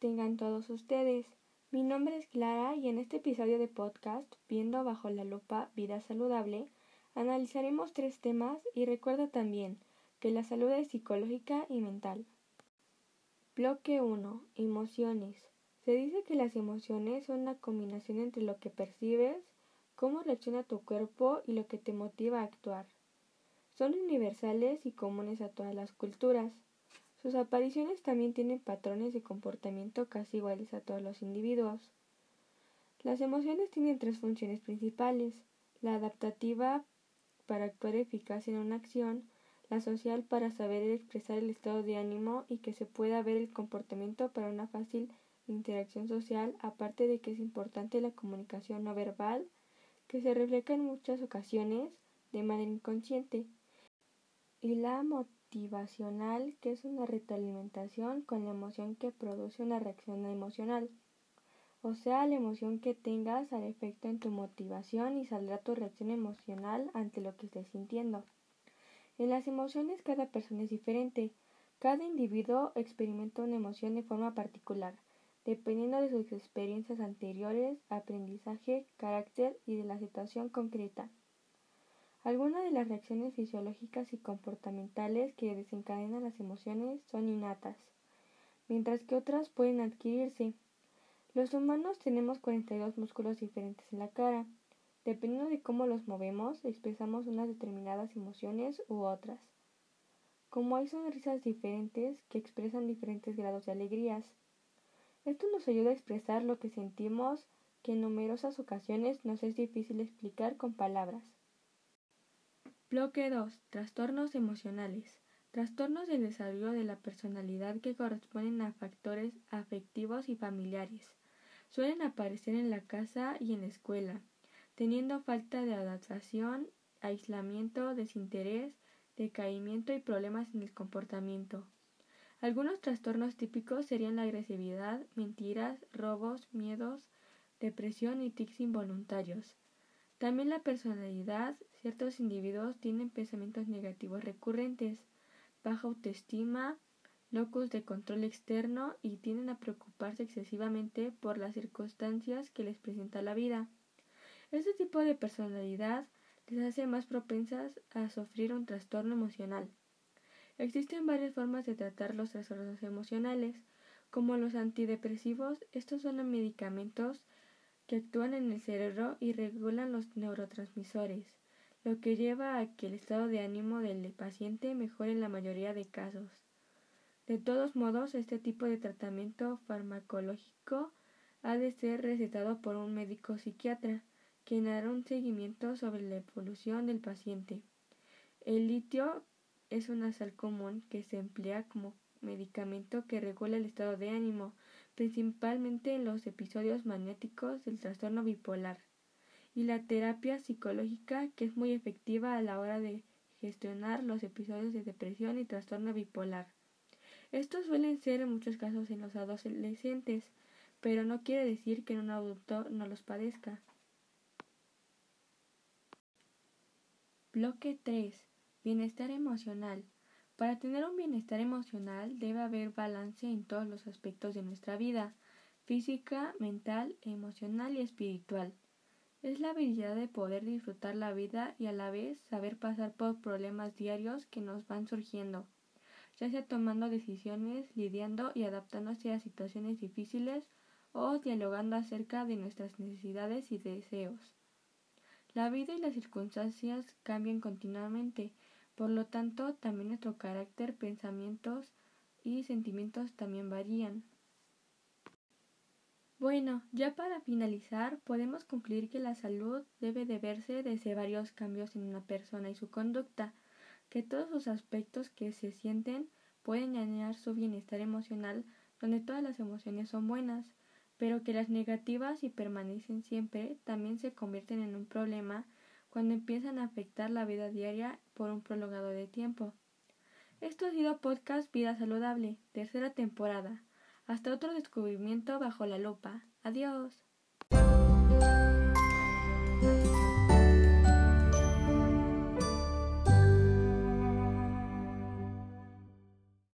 tengan todos ustedes. Mi nombre es Clara y en este episodio de podcast, Viendo bajo la lupa Vida Saludable, analizaremos tres temas y recuerda también que la salud es psicológica y mental. Bloque 1. Emociones. Se dice que las emociones son una combinación entre lo que percibes, cómo reacciona tu cuerpo y lo que te motiva a actuar. Son universales y comunes a todas las culturas. Sus apariciones también tienen patrones de comportamiento casi iguales a todos los individuos. Las emociones tienen tres funciones principales, la adaptativa para actuar eficaz en una acción, la social para saber expresar el estado de ánimo y que se pueda ver el comportamiento para una fácil interacción social, aparte de que es importante la comunicación no verbal, que se refleja en muchas ocasiones de manera inconsciente, y la motivacional, que es una retroalimentación con la emoción que produce una reacción emocional. O sea, la emoción que tengas al efecto en tu motivación y saldrá tu reacción emocional ante lo que estés sintiendo. En las emociones cada persona es diferente. Cada individuo experimenta una emoción de forma particular, dependiendo de sus experiencias anteriores, aprendizaje, carácter y de la situación concreta. Algunas de las reacciones fisiológicas y comportamentales que desencadenan las emociones son innatas, mientras que otras pueden adquirirse. Los humanos tenemos 42 músculos diferentes en la cara. Dependiendo de cómo los movemos, expresamos unas determinadas emociones u otras. Como hay sonrisas diferentes que expresan diferentes grados de alegrías. Esto nos ayuda a expresar lo que sentimos que en numerosas ocasiones nos es difícil explicar con palabras. Bloque 2. Trastornos emocionales. Trastornos del desarrollo de la personalidad que corresponden a factores afectivos y familiares. Suelen aparecer en la casa y en la escuela, teniendo falta de adaptación, aislamiento, desinterés, decaimiento y problemas en el comportamiento. Algunos trastornos típicos serían la agresividad, mentiras, robos, miedos, depresión y tics involuntarios. También la personalidad, ciertos individuos tienen pensamientos negativos recurrentes, baja autoestima, locus de control externo y tienden a preocuparse excesivamente por las circunstancias que les presenta la vida. Este tipo de personalidad les hace más propensas a sufrir un trastorno emocional. Existen varias formas de tratar los trastornos emocionales, como los antidepresivos, estos son medicamentos que actúan en el cerebro y regulan los neurotransmisores, lo que lleva a que el estado de ánimo del paciente mejore en la mayoría de casos. De todos modos, este tipo de tratamiento farmacológico ha de ser recetado por un médico psiquiatra, quien hará un seguimiento sobre la evolución del paciente. El litio es una sal común que se emplea como medicamento que regula el estado de ánimo, principalmente en los episodios magnéticos del trastorno bipolar, y la terapia psicológica que es muy efectiva a la hora de gestionar los episodios de depresión y trastorno bipolar. Estos suelen ser en muchos casos en los adolescentes, pero no quiere decir que un adulto no los padezca. Bloque 3. Bienestar emocional. Para tener un bienestar emocional debe haber balance en todos los aspectos de nuestra vida, física, mental, emocional y espiritual. Es la habilidad de poder disfrutar la vida y a la vez saber pasar por problemas diarios que nos van surgiendo, ya sea tomando decisiones, lidiando y adaptándose a situaciones difíciles o dialogando acerca de nuestras necesidades y deseos. La vida y las circunstancias cambian continuamente, por lo tanto, también nuestro carácter, pensamientos y sentimientos también varían. Bueno, ya para finalizar, podemos concluir que la salud debe de verse desde varios cambios en una persona y su conducta, que todos los aspectos que se sienten pueden dañar su bienestar emocional, donde todas las emociones son buenas, pero que las negativas y permanecen siempre también se convierten en un problema cuando empiezan a afectar la vida diaria por un prolongado de tiempo. Esto ha sido Podcast Vida Saludable, tercera temporada. Hasta otro descubrimiento bajo la lupa. Adiós.